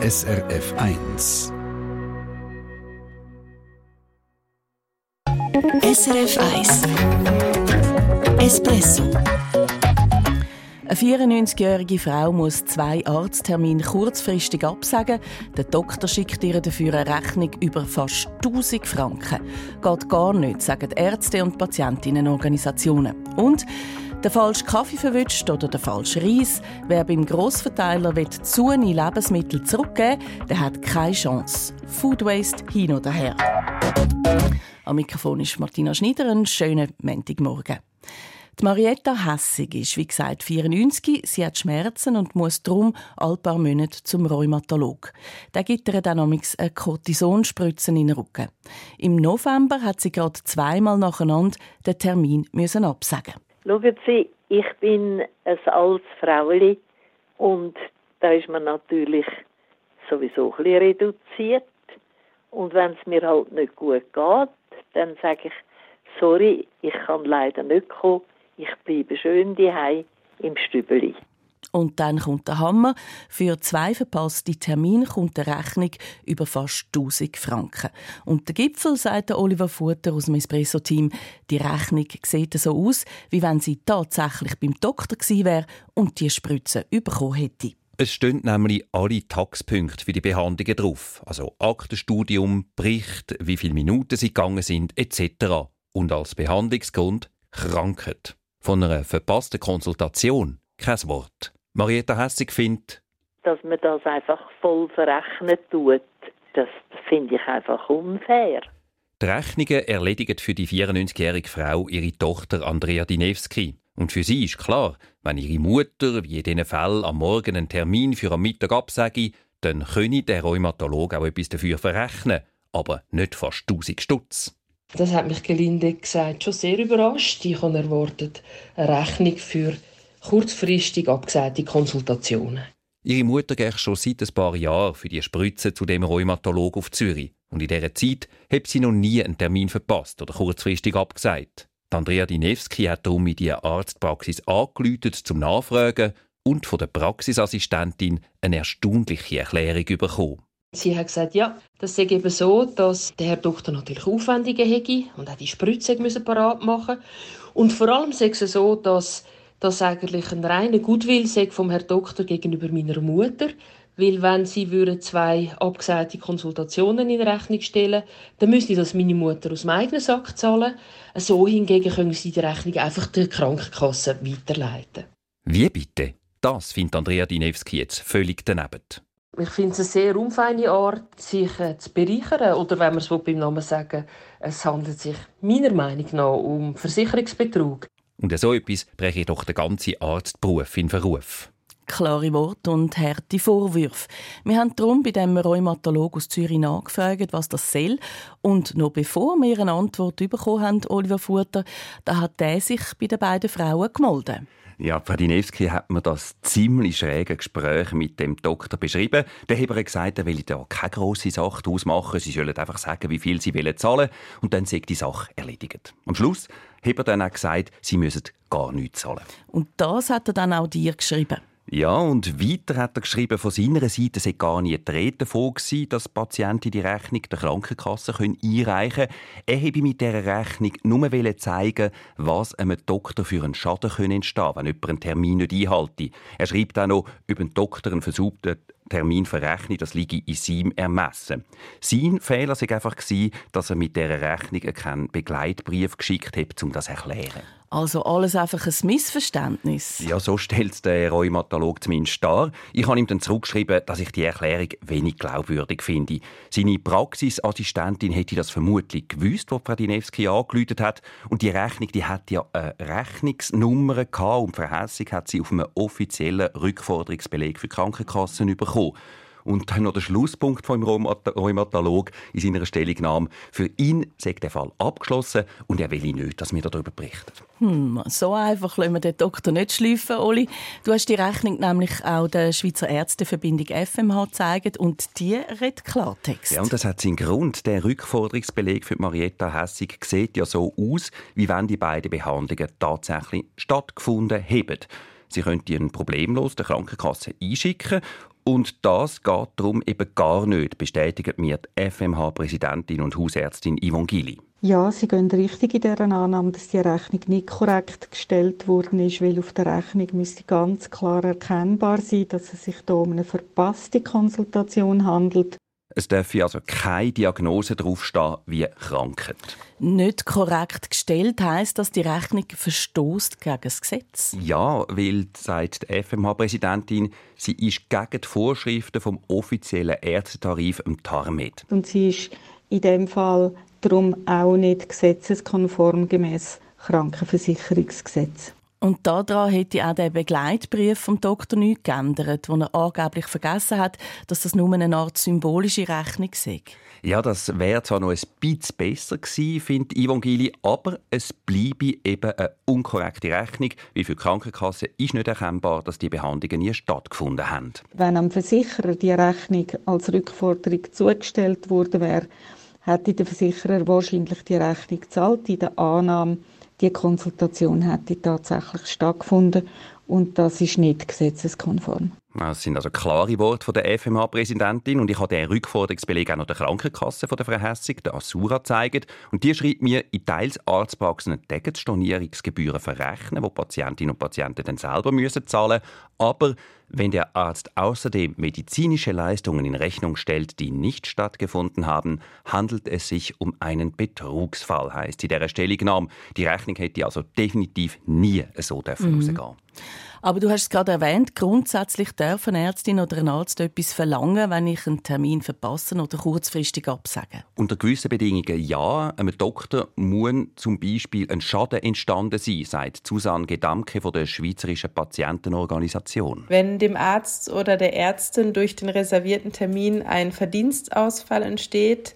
SRF 1. SRF 1 Espresso eine 94-jährige Frau muss zwei Arzttermine kurzfristig absagen. Der Doktor schickt ihr dafür eine Rechnung über fast 1000 Franken. Geht gar nicht, sagen Ärzte und Patientinnenorganisationen. Und der falsche Kaffee verwünscht oder der falsche Reis. Wer beim Grossverteiler zu Lebensmittel zurückgeben der hat keine Chance. Food Waste hin oder her. Am Mikrofon ist Martina Schneider. Einen schönen Montagmorgen. Die Marietta Hessig ist, wie gesagt, 94. Sie hat Schmerzen und muss darum ein paar Monate zum Rheumatolog. Der gibt ihr dann eine Cortisonspritzen in den Rücken. Im November hat sie gerade zweimal nacheinander den Termin müssen absagen. Schauen Sie, ich bin ein altes Fraueli und da ist man natürlich sowieso ein bisschen reduziert. Und wenn es mir halt nicht gut geht, dann sage ich, sorry, ich kann leider nicht kommen ich bleibe schön daheim im Stübeli. Und dann kommt der Hammer. Für zwei verpasste Termine kommt eine Rechnung über fast 1000 Franken. Und der Gipfel, sagt Oliver Futter aus dem Espresso-Team, die Rechnung sieht so aus, wie wenn sie tatsächlich beim Doktor gewesen wäre und die Spritze bekommen hätte. Es stehen nämlich alle Taxpunkte für die Behandlungen drauf. Also Aktenstudium, Bericht, wie viele Minuten sie gegangen sind, etc. Und als Behandlungsgrund Krankheit. Von einer verpassten Konsultation kein Wort. Marietta Hessig findet, dass man das einfach voll verrechnet tut, das finde ich einfach unfair. Die Rechnungen erledigen für die 94-jährige Frau ihre Tochter Andrea Dinewski. Und für sie ist klar, wenn ihre Mutter, wie in diesen Fällen, am Morgen einen Termin für am Mittag absage, dann könne der Rheumatologe auch etwas dafür verrechnen, aber nicht fast 1000 Stutz. Das hat mich gelinde gesagt schon sehr überrascht. Ich habe erwartet eine Rechnung für kurzfristig abgesagte Konsultationen. Ihre Mutter geht schon seit ein paar Jahren für die Spritze zu dem Rheumatolog auf Zürich. Und in dieser Zeit hat sie noch nie einen Termin verpasst oder kurzfristig abgesagt. Die Andrea Dinewski hat darum in die Arztpraxis angerufen, zum Nachfragen und von der Praxisassistentin eine erstaunliche Erklärung bekommen. Sie hat gesagt, ja, das sei eben so, dass der Herr Doktor natürlich Aufwendungen hätte und auch die Spritze müssen parat machen Und vor allem sei es so, dass das eigentlich ein reiner Gutwill sei vom Herrn Doktor gegenüber meiner Mutter, weil wenn sie würden zwei abgesagte Konsultationen in Rechnung stellen, dann müsste das meine Mutter aus dem eigenen Sack zahlen. So hingegen können sie die Rechnung einfach der Krankenkasse weiterleiten. Wie bitte? Das findet Andrea Dinewski jetzt völlig daneben. Ich finde es eine sehr unfeine Art, sich äh, zu bereichern. Oder wenn wir es beim Namen sagen, es handelt sich meiner Meinung nach um Versicherungsbetrug. Und so etwas breche doch der ganze Arztberuf in Verruf. Klare Worte und harte Vorwürfe. Wir haben darum bei dem Rheumatolog aus Zürich nachgefragt, was das soll. Und noch bevor wir eine Antwort bekommen haben, Oliver Futter, da hat er sich bei den beiden Frauen gemeldet. Ja, Pradinewski hat mir das ziemlich schräge Gespräch mit dem Doktor beschrieben. Der hat gesagt, er will da keine grosse Sache ausmachen. Sie sollen einfach sagen, wie viel sie wollen zahlen und dann sagt die Sache erledigt. Am Schluss er dann auch gesagt, sie müssen gar nichts zahlen. Und das hat er dann auch dir geschrieben? Ja, und weiter hat er geschrieben, von seiner Seite sei gar nie die Rede davon gewesen, dass Patienten die Rechnung der Krankenkasse einreichen können. Er habe mit dieser Rechnung nur zeigen was einem Doktor für einen Schaden entstehen könnte, wenn jemand einen Termin nicht einhalte. Er schreibt auch noch, über einen Doktor einen versuchten Termin verrechnen, das liege in seinem Ermessen. Sein Fehler war einfach, dass er mit dieser Rechnung keinen Begleitbrief geschickt hat, um das zu erklären. Also alles einfach ein Missverständnis. Ja, so stellt es der Rheumatolog zumindest dar. Ich habe ihm dann zurückgeschrieben, dass ich die Erklärung wenig glaubwürdig finde. Seine Praxisassistentin hätte das vermutlich gewusst, wo Pradinewski angeläutet hat. Und die Rechnung, die hat ja eine Rechnungsnummer gehabt und Frau Hessig hat sie auf einem offiziellen Rückforderungsbeleg für Krankenkassen bekommen. Und dann noch der Schlusspunkt vom Rheumatolog in seiner Stellungnahme. Für ihn sei der Fall abgeschlossen und er will nicht, dass wir darüber berichten. Hm, so einfach lassen wir den Doktor nicht schleifen, Oli. Du hast die Rechnung nämlich auch der Schweizer Ärzteverbindung FMH gezeigt und die redet Klartext. Ja, und das hat seinen Grund. Der Rückforderungsbeleg für Marietta Hessig sieht ja so aus, wie wenn die beiden Behandlungen tatsächlich stattgefunden hätten. Sie könnte ihn problemlos der Krankenkasse einschicken Und das geht darum eben gar nicht, bestätigt mir die FMH-Präsidentin und Hausärztin Yvonne Gili. Ja, Sie gehen richtig in dieser Annahme, dass die Rechnung nicht korrekt gestellt worden ist, weil auf der Rechnung müsste ganz klar erkennbar sein, dass es sich hier um eine verpasste Konsultation handelt. Es dürfe also keine Diagnose draufstehen wie Krankheit. Nicht korrekt gestellt heisst, dass die Rechnung verstoßt gegen das Gesetz. Ja, weil, sagt die FMH-Präsidentin, sie ist gegen die Vorschriften vom offiziellen Ärztetarif im TARMED. Und sie ist in dem Fall darum auch nicht gesetzeskonform gemäß Krankenversicherungsgesetz. Und daran hätte auch der Begleitbrief vom Doktor nichts geändert, wo er angeblich vergessen hat, dass das nur eine Art symbolische Rechnung sei. Ja, das wäre zwar noch ein bisschen besser gewesen, findet Yvonne Gili, aber es bleibe eben eine unkorrekte Rechnung, weil für die Krankenkasse ist nicht erkennbar, dass die Behandlungen nie stattgefunden haben. Wenn am Versicherer die Rechnung als Rückforderung zugestellt worden wäre, hätte der Versicherer wahrscheinlich die Rechnung gezahlt, in der Annahme, die Konsultation hätte tatsächlich stattgefunden und das ist nicht gesetzeskonform. Das sind also klare Worte von der FMH-Präsidentin und ich habe den Rückforderungsbeleg auch noch der Krankenkasse von der Frau Hessig, der Asura, gezeigt. Und die schreibt mir, in teils Arztpraxen dürfen Stornierungsgebühren verrechnen, die Patientinnen und Patienten dann selber müssen zahlen Aber wenn der Arzt außerdem medizinische Leistungen in Rechnung stellt, die nicht stattgefunden haben, handelt es sich um einen Betrugsfall, heißt in dieser Stellungnahme. Die Rechnung hätte also definitiv nie so dürfen mhm. rausgehen. Aber du hast es gerade erwähnt, grundsätzlich darf eine Ärztin oder ein Arzt etwas verlangen, wenn ich einen Termin verpasse oder kurzfristig absage. Unter gewissen Bedingungen ja. Einem Doktor muss zum Beispiel ein Schaden entstanden sein, sagt Susanne Gedamke von der Schweizerischen Patientenorganisation. Wenn dem Arzt oder der Ärztin durch den reservierten Termin ein Verdienstausfall entsteht,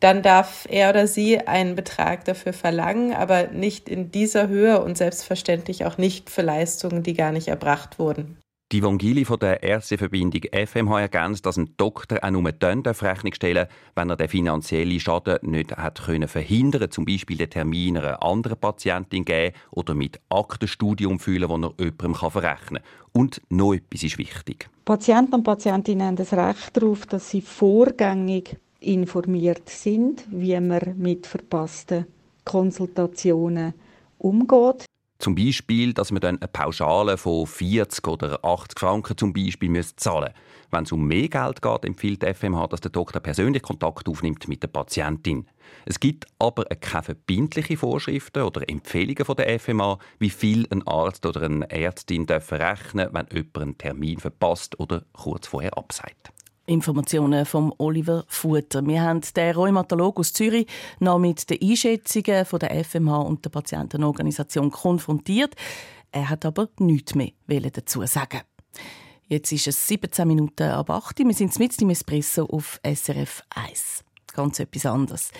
dann darf er oder sie einen Betrag dafür verlangen, aber nicht in dieser Höhe und selbstverständlich auch nicht für Leistungen, die gar nicht erbracht wurden. Die Vongili von der Ärzteverbindung FMH ergänzt, dass ein Doktor auch nur dann Rechnung stellen wenn er den finanziellen Schaden nicht hat können verhindern zum Beispiel den Termin einer anderen Patientin geben oder mit Aktenstudium füllen, wo er jemandem verrechnen kann. Und noch etwas ist wichtig. Patienten und Patientinnen haben das Recht darauf, dass sie vorgängig informiert sind, wie man mit verpassten Konsultationen umgeht. Zum Beispiel, dass man dann eine Pauschale von 40 oder 80 Franken zum Beispiel zahlen müsste. Wenn es um mehr Geld geht, empfiehlt die FMH, dass der Doktor persönlich Kontakt aufnimmt mit der Patientin. Es gibt aber keine verbindlichen Vorschriften oder Empfehlungen von der FMA, wie viel ein Arzt oder eine Ärztin rechnen dürfen, wenn jemand einen Termin verpasst oder kurz vorher absagt. Informationen von Oliver Futter. Wir haben den Rheumatologen aus Zürich noch mit den Einschätzungen von der FMH und der Patientenorganisation konfrontiert. Er hat aber nichts mehr dazu sagen. Jetzt ist es 17 Minuten ab 8 Wir sind mit im Espresso auf SRF 1. Ganz etwas anderes.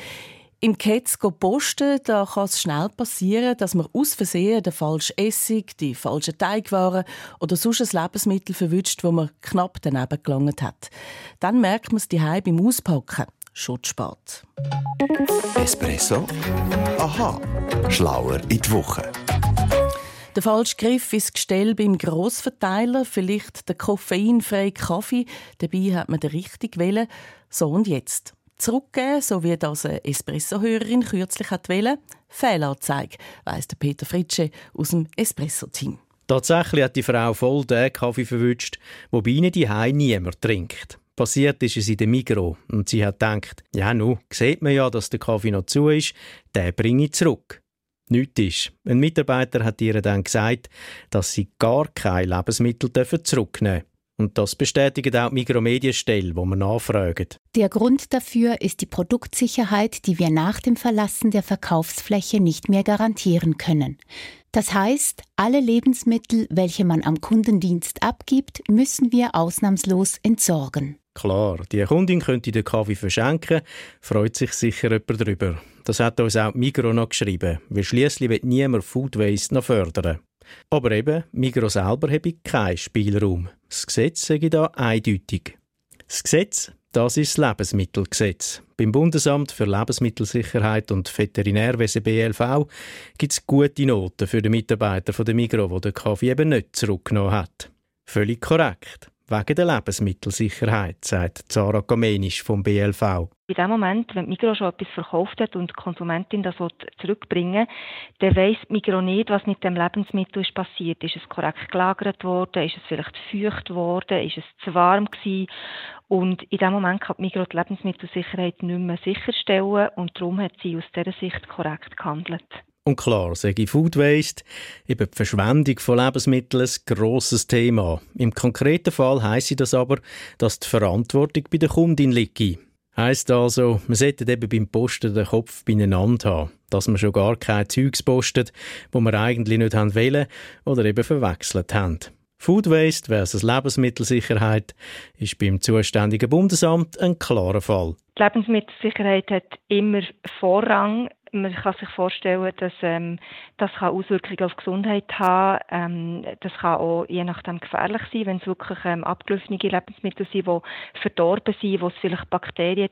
Im Ketz posten, da kann es schnell passieren, dass man aus Versehen den falschen Essig, die falschen Teigwaren oder sonst ein Lebensmittel verwünscht, wo man knapp daneben gelangt hat. Dann merkt man es die beim Auspacken. Schon spät. Espresso? Aha. Schlauer in die Woche. Der falsche Griff ins Gestell beim Grossverteiler, vielleicht der koffeinfreie Kaffee, dabei hat man den richtig wählen. So und jetzt zurückgeben, so wie das eine Espresso-Hörerin kürzlich hat wollte. Fehlanzeige, weiss der Peter Fritsche aus dem Espresso-Team. Tatsächlich hat die Frau voll den Kaffee verwünscht, wo bei ihnen die niemand trinkt. Passiert ist es in der Migro und sie hat gedacht, ja nu, sieht man ja, dass der Kaffee noch zu ist, den bringe ich zurück. Nichts ist. Ein Mitarbeiter hat ihr dann gesagt, dass sie gar kein Lebensmittel zurücknehmen dürfen. Und das bestätigt auch die Mikromedienstelle, wo wir nachfragen. Der Grund dafür ist die Produktsicherheit, die wir nach dem Verlassen der Verkaufsfläche nicht mehr garantieren können. Das heißt, alle Lebensmittel, welche man am Kundendienst abgibt, müssen wir ausnahmslos entsorgen. Klar, die Kundin könnte den Kaffee verschenken, freut sich sicher jemand darüber. Das hat uns auch Migro noch geschrieben, weil schliesslich wird niemand Food Waste noch fördern. Aber eben, Migro selber habe keinen Spielraum. Das Gesetz sage da eindeutig. Das Gesetz, das ist das Lebensmittelgesetz. Beim Bundesamt für Lebensmittelsicherheit und Veterinärwesen BLV gibt es gute Noten für den Mitarbeiter von der Migro, der den Kaffee eben nicht zurückgenommen hat. Völlig korrekt. wegen der Lebensmittelsicherheit, sagt Zara Kamenisch vom BLV. In dem Moment, wenn Migros schon etwas verkauft hat und die Konsumentin das zurückbringen will, dann weiss Migros nicht, was mit dem Lebensmittel ist passiert. Ist es korrekt gelagert worden? Ist es vielleicht feucht worden? Ist es zu warm gewesen? Und in dem Moment kann Migros die Lebensmittelsicherheit nicht mehr sicherstellen und darum hat sie aus dieser Sicht korrekt gehandelt. Und klar, sage Food Waste, eben die Verschwendung von Lebensmitteln, ein grosses Thema. Im konkreten Fall heisst das aber, dass die Verantwortung bei der Kundin liegt. Heisst also, man sollte eben beim Posten den Kopf beieinander haben, dass man schon gar kein Zeugs postet, wo man eigentlich nicht haben wollen oder eben verwechselt haben. Food Waste versus Lebensmittelsicherheit ist beim zuständigen Bundesamt ein klarer Fall. Die Lebensmittelsicherheit hat immer Vorrang man kann sich vorstellen, dass ähm, das kann Auswirkungen auf die Gesundheit haben. Ähm, das kann auch je nachdem gefährlich sein, wenn es wirklich ähm, abgelaufene Lebensmittel sind, die verdorben sind, wo es vielleicht Bakterien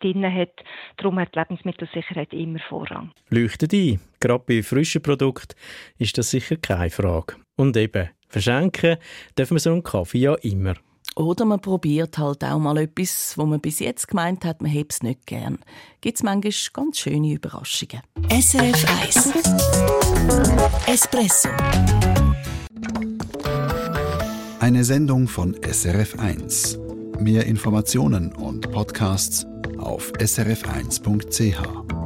drin hat. Darum hat die Lebensmittelsicherheit immer Vorrang. Leuchtet ein. Gerade bei frischen Produkten ist das sicher keine Frage. Und eben, verschenken dürfen wir so einen Kaffee ja immer. Oder man probiert halt auch mal etwas, wo man bis jetzt gemeint hat, man hätte es nicht gern. Gibt es manchmal ganz schöne Überraschungen. SRF 1 Espresso Eine Sendung von SRF 1. Mehr Informationen und Podcasts auf srf1.ch.